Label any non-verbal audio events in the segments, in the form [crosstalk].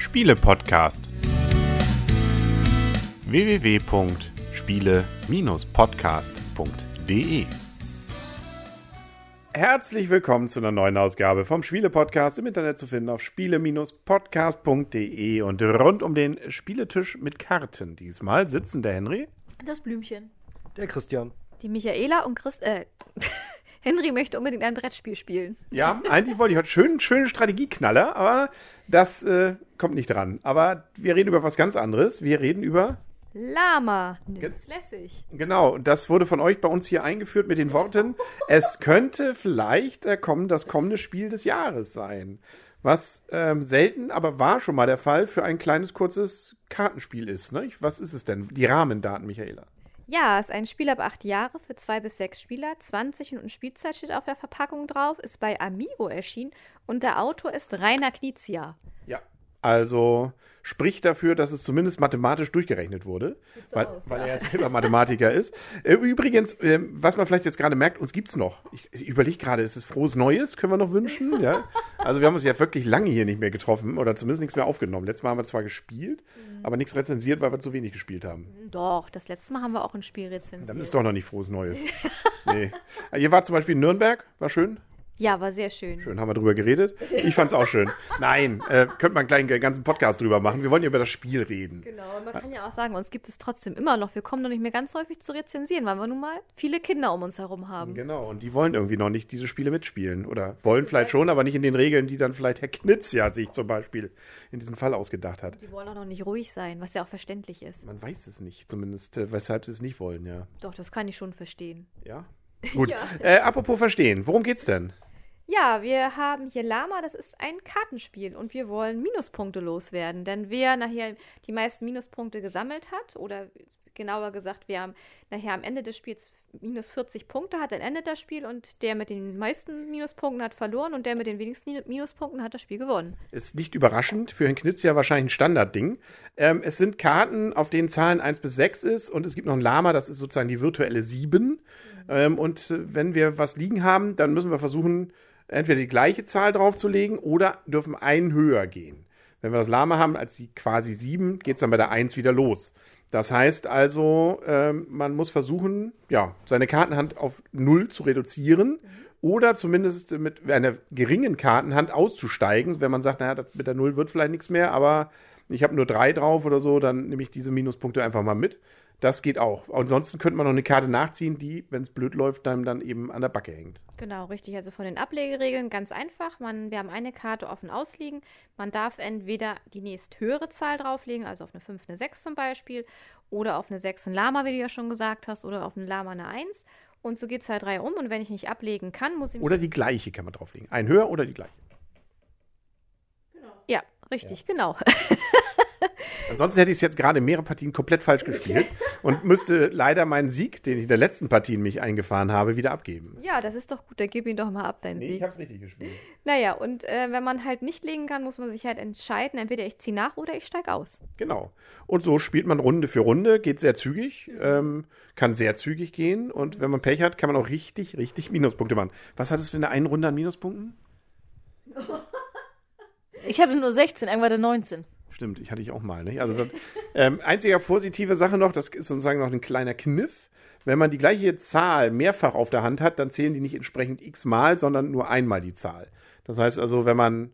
Spiele-Podcast. www.spiele-podcast.de Herzlich willkommen zu einer neuen Ausgabe vom Spiele-Podcast im Internet zu finden auf spiele-podcast.de und rund um den Spieletisch mit Karten. Diesmal sitzen der Henry, Das Blümchen. Der Christian. Die Michaela und Chris, äh, [laughs] Henry möchte unbedingt ein Brettspiel spielen. Ja, eigentlich wollte ich heute schön, schönen Strategieknaller, aber das äh, kommt nicht dran. Aber wir reden über was ganz anderes. Wir reden über, Lama. Nimm's lässig. genau, das wurde von euch bei uns hier eingeführt mit den Worten, [laughs] es könnte vielleicht äh, kommen, das kommende Spiel des Jahres sein. Was ähm, selten, aber war schon mal der Fall für ein kleines, kurzes Kartenspiel ist. Ne? Was ist es denn? Die Rahmendaten, Michaela. Ja, ist ein Spiel ab acht Jahre für zwei bis sechs Spieler. 20 Minuten Spielzeit steht auf der Verpackung drauf, ist bei Amigo erschienen und der Autor ist Rainer Knizia. Ja. Also spricht dafür, dass es zumindest mathematisch durchgerechnet wurde, so weil, aus, weil ja. er selber Mathematiker ist. Äh, Übrigens, ähm, was man vielleicht jetzt gerade merkt, uns gibt's noch. Ich, ich überlege gerade, ist es frohes Neues? Können wir noch wünschen? [laughs] Ja. Also wir haben uns ja wirklich lange hier nicht mehr getroffen oder zumindest nichts mehr aufgenommen. Letztes Mal haben wir zwar gespielt, Mhm. aber nichts rezensiert, weil wir zu wenig gespielt haben. Doch, das letzte Mal haben wir auch ein Spiel rezensiert. Dann ist doch noch nicht frohes Neues. [laughs] nee. Ihr wart zum Beispiel in Nürnberg, war schön. Ja, war sehr schön. Schön, haben wir drüber geredet. Ich fand's auch schön. Nein, äh, könnte man einen ganzen Podcast drüber machen. Wir wollen ja über das Spiel reden. Genau, und man kann ja auch sagen, uns gibt es trotzdem immer noch. Wir kommen noch nicht mehr ganz häufig zu rezensieren, weil wir nun mal viele Kinder um uns herum haben. Genau, und die wollen irgendwie noch nicht diese Spiele mitspielen. Oder wollen vielleicht schon, aber nicht in den Regeln, die dann vielleicht Herr Knitz ja sich zum Beispiel in diesem Fall ausgedacht hat. Die wollen auch noch nicht ruhig sein, was ja auch verständlich ist. Man weiß es nicht, zumindest äh, weshalb sie es nicht wollen, ja. Doch, das kann ich schon verstehen. Ja? [laughs] Gut. Ja. Äh, apropos verstehen, worum geht's denn? Ja, wir haben hier Lama, das ist ein Kartenspiel und wir wollen Minuspunkte loswerden. Denn wer nachher die meisten Minuspunkte gesammelt hat, oder genauer gesagt, wer am- nachher am Ende des Spiels minus 40 Punkte hat, dann endet das Spiel und der mit den meisten Minuspunkten hat verloren und der mit den wenigsten Minuspunkten hat das Spiel gewonnen. Ist nicht überraschend, für Herrn Knitz ja wahrscheinlich ein Standardding. Ähm, es sind Karten, auf denen Zahlen 1 bis 6 ist und es gibt noch ein Lama, das ist sozusagen die virtuelle 7. Ähm, und wenn wir was liegen haben, dann müssen wir versuchen, entweder die gleiche Zahl draufzulegen oder dürfen einen höher gehen. Wenn wir das Lama haben als die quasi 7, geht es dann bei der 1 wieder los. Das heißt also, ähm, man muss versuchen, ja, seine Kartenhand auf 0 zu reduzieren oder zumindest mit einer geringen Kartenhand auszusteigen. Wenn man sagt, naja, mit der 0 wird vielleicht nichts mehr, aber ich habe nur 3 drauf oder so, dann nehme ich diese Minuspunkte einfach mal mit. Das geht auch. Ansonsten könnte man noch eine Karte nachziehen, die, wenn es blöd läuft, dann, dann eben an der Backe hängt. Genau, richtig. Also von den Ablegeregeln ganz einfach. Man, wir haben eine Karte offen ausliegen. Man darf entweder die nächst höhere Zahl drauflegen, also auf eine 5, eine 6 zum Beispiel, oder auf eine 6 ein Lama, wie du ja schon gesagt hast, oder auf ein Lama eine 1. Und so geht es halt drei um. Und wenn ich nicht ablegen kann, muss ich. Oder die gleiche kann man drauflegen. Ein höher oder die gleiche. ja, richtig, genau. [laughs] Ansonsten hätte ich es jetzt gerade in mehreren Partien komplett falsch gespielt und müsste leider meinen Sieg, den ich in der letzten Partie in mich eingefahren habe, wieder abgeben. ja, das ist doch gut. Dann gib ihn doch mal ab, deinen Sieg. habe es richtig gespielt. Naja, und äh, wenn man halt nicht legen kann, muss man sich halt entscheiden. Entweder ich ziehe nach oder ich steige aus. Genau. Und so spielt man Runde für Runde, geht sehr zügig, ähm, kann sehr zügig gehen und wenn man Pech hat, kann man auch richtig, richtig Minuspunkte machen. Was hattest du in der einen Runde an Minuspunkten? Ich hatte nur 16, irgendwann hatte 19. Stimmt, ich hatte ich auch mal, nicht? Also das, ähm, einziger positive Sache noch, das ist sozusagen noch ein kleiner Kniff. Wenn man die gleiche Zahl mehrfach auf der Hand hat, dann zählen die nicht entsprechend x-mal, sondern nur einmal die Zahl. Das heißt also, wenn man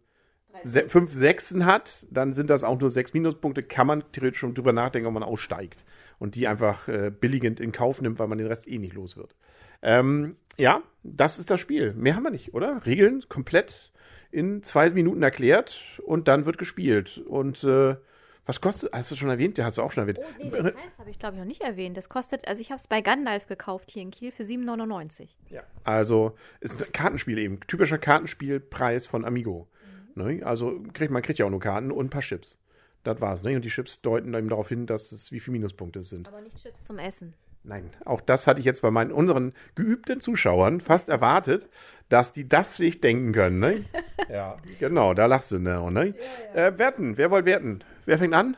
se fünf Sechsen hat, dann sind das auch nur sechs Minuspunkte, kann man theoretisch schon drüber nachdenken, ob man aussteigt und die einfach äh, billigend in Kauf nimmt, weil man den Rest eh nicht los wird. Ähm, ja, das ist das Spiel. Mehr haben wir nicht, oder? Regeln komplett in zwei Minuten erklärt und dann wird gespielt. Und äh, was kostet, hast du schon erwähnt? Ja, hast du auch schon erwähnt. Oh, nee, den Preis habe ich, glaube ich, noch nicht erwähnt. Das kostet, also ich habe es bei Gandalf gekauft hier in Kiel für 7,99. Ja. Also ist ein Kartenspiel eben. Typischer Kartenspielpreis von Amigo. Ne? Also kriegt, man kriegt ja auch nur Karten und ein paar Chips. Das war's. Ne? Und die Chips deuten eben darauf hin, dass es wie viele Minuspunkte es sind. Aber nicht Chips zum Essen. Nein, auch das hatte ich jetzt bei meinen unseren geübten Zuschauern fast erwartet, dass die das sich denken können. Ne? [laughs] ja, [laughs] genau, da lachst du ne? ne? Äh, werten, wer wollt werten? Wer fängt an?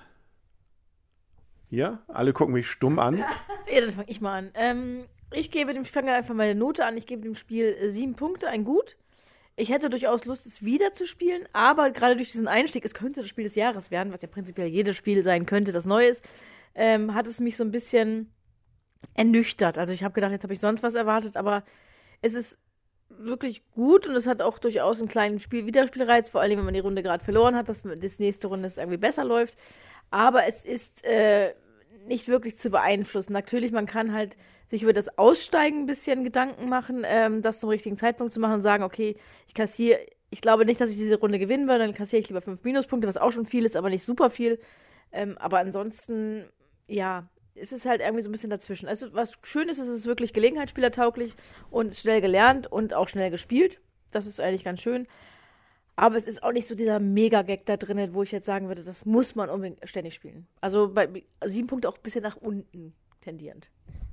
Hier, alle gucken mich stumm an. [laughs] Ja, dann fange ich mal an. Ähm, ich gebe dem, ich fange einfach meine Note an. Ich gebe dem Spiel äh, sieben Punkte, ein Gut. Ich hätte durchaus Lust, es wieder zu spielen, aber gerade durch diesen Einstieg, es könnte das Spiel des Jahres werden, was ja prinzipiell jedes Spiel sein könnte, das neu ist, ähm, hat es mich so ein bisschen ernüchtert. Also ich habe gedacht, jetzt habe ich sonst was erwartet, aber es ist wirklich gut und es hat auch durchaus einen kleinen Spiel Wiederspielreiz, vor allem wenn man die Runde gerade verloren hat, dass das nächste Runde es irgendwie besser läuft. Aber es ist äh, nicht wirklich zu beeinflussen. Natürlich, man kann halt sich über das Aussteigen ein bisschen Gedanken machen, ähm, das zum richtigen Zeitpunkt zu machen und sagen, okay, ich kassiere, ich glaube nicht, dass ich diese Runde gewinnen würde, dann kassiere ich lieber fünf Minuspunkte, was auch schon viel ist, aber nicht super viel. Ähm, aber ansonsten, ja, es ist halt irgendwie so ein bisschen dazwischen. Also was schön ist, ist es ist wirklich gelegenheitsspielertauglich und schnell gelernt und auch schnell gespielt. Das ist eigentlich ganz schön. Aber es ist auch nicht so dieser Mega-Gag da drin, wo ich jetzt sagen würde, das muss man unbedingt ständig spielen. Also bei sieben Punkte auch ein bisschen nach unten tendierend.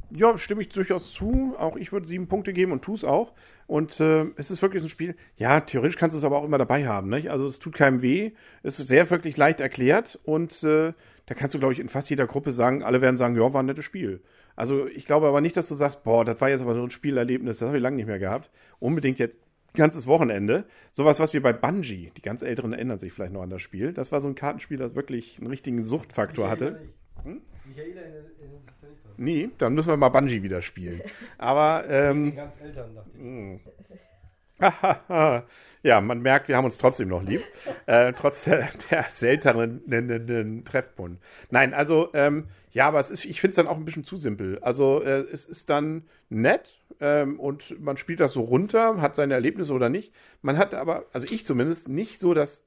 Ja, stimme ich durchaus zu. Auch ich würde sieben Punkte geben und tue es auch. Und äh, es ist wirklich ein Spiel. Ja, theoretisch kannst du es aber auch immer dabei haben. Nicht? Also es tut keinem weh. Es ist sehr wirklich leicht erklärt und äh, da kannst du, glaube ich, in fast jeder Gruppe sagen, alle werden sagen, ja, war ein nettes Spiel. Also ich glaube aber nicht, dass du sagst, boah, das war jetzt aber so ein Spielerlebnis, das habe ich lange nicht mehr gehabt. Unbedingt jetzt ganzes Wochenende. Sowas, was wir bei Bungie, die ganz Älteren erinnern sich vielleicht noch an das Spiel. Das war so ein Kartenspiel, das wirklich einen richtigen Suchtfaktor hatte. Hm? Michaela erinnert sich da nicht dran. Nee, dann müssen wir mal Bungie wieder spielen. [laughs] Aber, ähm. Ganz Eltern, dachte ich. Ja, man merkt, wir haben uns trotzdem noch lieb, äh, trotz der, der seltenen Treffpunkt. Nein, also ähm, ja, aber es ist, ich finde es dann auch ein bisschen zu simpel. Also äh, es ist dann nett ähm, und man spielt das so runter, hat seine Erlebnisse oder nicht. Man hat aber, also ich zumindest, nicht so das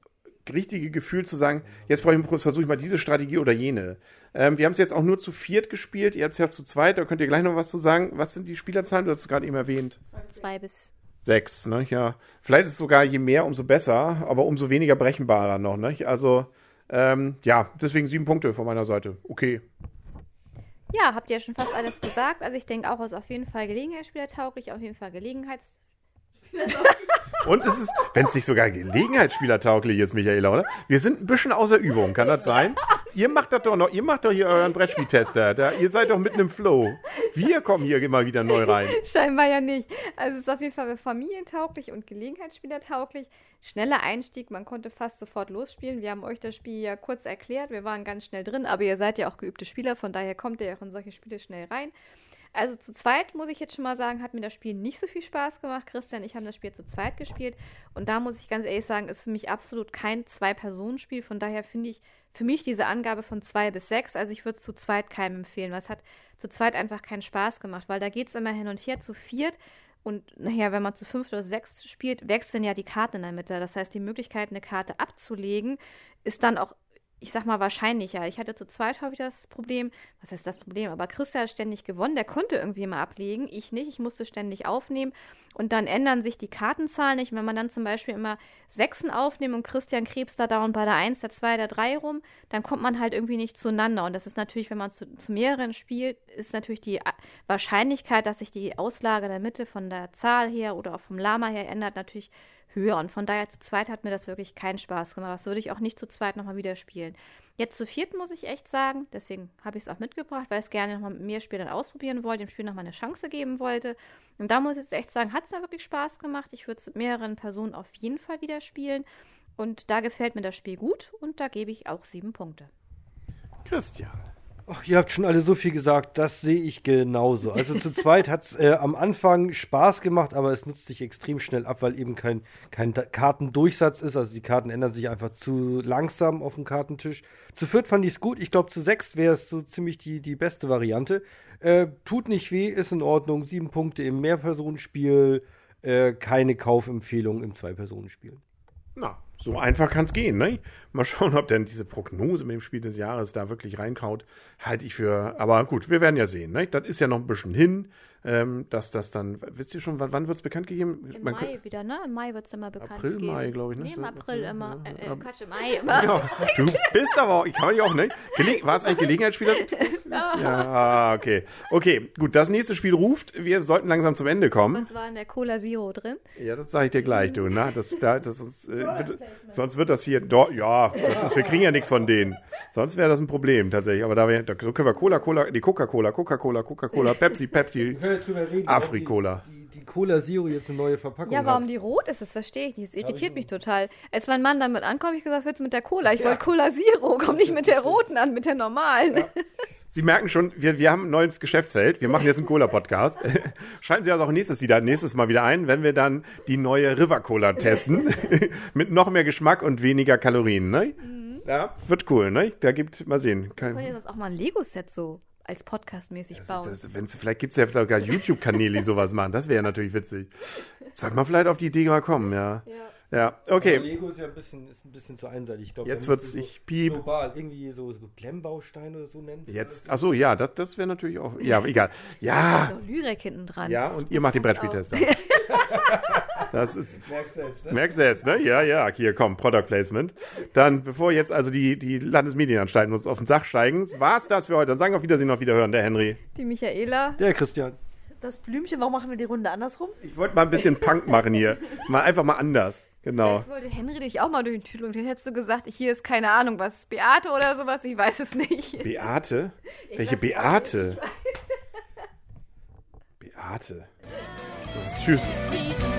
richtige Gefühl zu sagen, jetzt versuche ich mal diese Strategie oder jene. Ähm, wir haben es jetzt auch nur zu viert gespielt, ihr habt es ja zu zweit, da könnt ihr gleich noch was zu sagen. Was sind die Spielerzahlen? Du hast es gerade eben erwähnt. Zwei bis sechs, ne? Ja. Vielleicht ist es sogar je mehr, umso besser, aber umso weniger brechenbarer noch, ne? Also, ähm, ja, deswegen sieben Punkte von meiner Seite. Okay. Ja, habt ihr ja schon fast alles gesagt. Also ich denke auch, es ist auf jeden Fall Gelegenheitsspielertauglich, auf jeden Fall Gelegenheits und es ist, wenn es nicht sogar Gelegenheitsspielertauglich ist, Michaela, oder? Wir sind ein bisschen außer Übung, kann das sein? [laughs] Ihr macht das doch noch, ihr macht doch hier euren Brettspieltester. Da, ihr seid doch mitten im Flow. Wir kommen hier immer wieder neu rein. [laughs] Scheinbar ja nicht. Also es ist auf jeden Fall familientauglich und Gelegenheitsspielertauglich. Schneller Einstieg, man konnte fast sofort losspielen. Wir haben euch das Spiel ja kurz erklärt. Wir waren ganz schnell drin, aber ihr seid ja auch geübte Spieler, von daher kommt ihr ja auch in solche Spiele schnell rein. Also zu zweit, muss ich jetzt schon mal sagen, hat mir das Spiel nicht so viel Spaß gemacht. Christian ich haben das Spiel zu zweit gespielt. Und da muss ich ganz ehrlich sagen, ist für mich absolut kein Zwei-Personen-Spiel. Von daher finde ich für mich diese Angabe von zwei bis sechs, also ich würde es zu zweit keinem empfehlen, weil es hat zu zweit einfach keinen Spaß gemacht, weil da geht es immer hin und her zu viert. Und naja, wenn man zu fünf oder sechs spielt, wechseln ja die Karten in der Mitte. Das heißt, die Möglichkeit, eine Karte abzulegen, ist dann auch ich sag mal, wahrscheinlicher. Ich hatte zu zweit häufig das Problem, was heißt das Problem? Aber Christian hat ständig gewonnen, der konnte irgendwie immer ablegen, ich nicht, ich musste ständig aufnehmen und dann ändern sich die Kartenzahlen nicht. Wenn man dann zum Beispiel immer Sechsen aufnimmt und Christian krebst da dauernd bei der Eins, der Zwei, der Drei rum, dann kommt man halt irgendwie nicht zueinander. Und das ist natürlich, wenn man zu, zu mehreren spielt, ist natürlich die Wahrscheinlichkeit, dass sich die Auslage der Mitte von der Zahl her oder auch vom Lama her ändert, natürlich höher. Und von daher zu zweit hat mir das wirklich keinen Spaß gemacht. Das würde ich auch nicht zu zweit nochmal wieder spielen. Jetzt zu viert muss ich echt sagen, deswegen habe ich es auch mitgebracht, weil ich es gerne nochmal mit mir Spielern ausprobieren wollte, dem Spiel nochmal eine Chance geben wollte. Und da muss ich jetzt echt sagen, hat es mir wirklich Spaß gemacht. Ich würde es mit mehreren Personen auf jeden Fall wieder spielen. Und da gefällt mir das Spiel gut und da gebe ich auch sieben Punkte. Christian. Ach, ihr habt schon alle so viel gesagt, das sehe ich genauso. Also zu zweit hat es äh, am Anfang Spaß gemacht, aber es nutzt sich extrem schnell ab, weil eben kein, kein Kartendurchsatz ist. Also die Karten ändern sich einfach zu langsam auf dem Kartentisch. Zu viert fand ich es gut. Ich glaube, zu sechst wäre es so ziemlich die, die beste Variante. Äh, tut nicht weh, ist in Ordnung. Sieben Punkte im Mehrpersonenspiel, äh, keine Kaufempfehlung im Zwei-Personenspiel. Na, so einfach kann es gehen, ne? Mal schauen, ob denn diese Prognose mit dem Spiel des Jahres da wirklich reinkaut. Halte ich für. Aber gut, wir werden ja sehen, ne? Das ist ja noch ein bisschen hin ähm, dass das dann, wisst ihr schon, wann, wann wird es bekannt gegeben? Im Man Mai kann, wieder, ne? Im Mai wird es immer bekannt April, gegeben. Mai, glaube ich. Ne? Nee, im April immer. Äh, äh, Quatsch, im Mai immer. Ja, du bist aber auch, ich kann ich auch, ne? Gele war es eigentlich Gelegenheitsspieler? [laughs] ja, ah, okay. Okay, gut, das nächste Spiel ruft. Wir sollten langsam zum Ende kommen. Was war in der Cola Zero drin? Ja, das sage ich dir gleich, du, ne? Das, da, das ist, äh, wird, sonst wird das hier, do, ja, das, wir kriegen ja nichts von denen. Sonst wäre das ein Problem, tatsächlich. Aber da, wir, da so können wir Cola, Cola, die Coca-Cola, Coca-Cola, Coca-Cola, Pepsi, Pepsi, Afrikola. Die, die Cola Zero jetzt eine neue Verpackung Ja, warum hat. die rot ist, das verstehe ich nicht. Das irritiert ich mich total. Als mein Mann damit ankommt, ich gesagt, was willst du mit der Cola? Ich Ja. wollte Cola Zero, komm nicht mit der roten an, mit der normalen. [laughs] Sie merken schon, wir, wir haben ein neues Geschäftsfeld. Wir machen jetzt einen Cola-Podcast. [laughs] Schalten Sie also auch nächstes, wieder, nächstes Mal wieder ein, wenn wir dann die neue River Cola testen. [laughs] Mit noch mehr Geschmack und weniger Kalorien, ne? Ja, wird cool, ne? Da gibt, mal sehen. Wir Kein, können ja sonst auch mal ein Lego-Set so als Podcast-mäßig bauen. das, wenn's, vielleicht gibt's ja sogar YouTube-Kanäle, die sowas machen. Das wäre ja natürlich witzig. Sag mal vielleicht auf die Idee mal kommen, ja. ja. Ja, Aber okay. Lego ist ja ein bisschen, ist ein bisschen zu einseitig. Ich glaube, Jetzt da wird's müssen wir sich piep. global irgendwie so, so Klemmbausteine oder so nennen. Jetzt, ach so, ja, das, das wäre natürlich auch, ja, egal. [laughs] Ja, Lyrik hinten dran. ja, und ihr macht den passt Brettspieltester. [laughs] Das ist, Merkst selbst, ne? Merk selbst, ne? Ja, ja, hier, komm, Product Placement. Dann, bevor jetzt also die, die Landesmedienanstalten uns auf den Sach steigen, war's das für heute. Dann sagen wir auf Wiedersehen, auf Wiederhören, der Henry. Die Michaela. Der Christian. Das Blümchen, warum machen wir die Runde andersrum? Ich wollte mal ein bisschen Punk machen hier. Mal einfach mal anders. Genau. Vielleicht wollte Henry dich auch mal durch den Tüdel und dann hättest du gesagt, hier ist keine Ahnung was, Beate oder sowas, ich weiß es nicht. Beate? Welche weiß nicht, ob Beate? Beate. Das ist tschüss.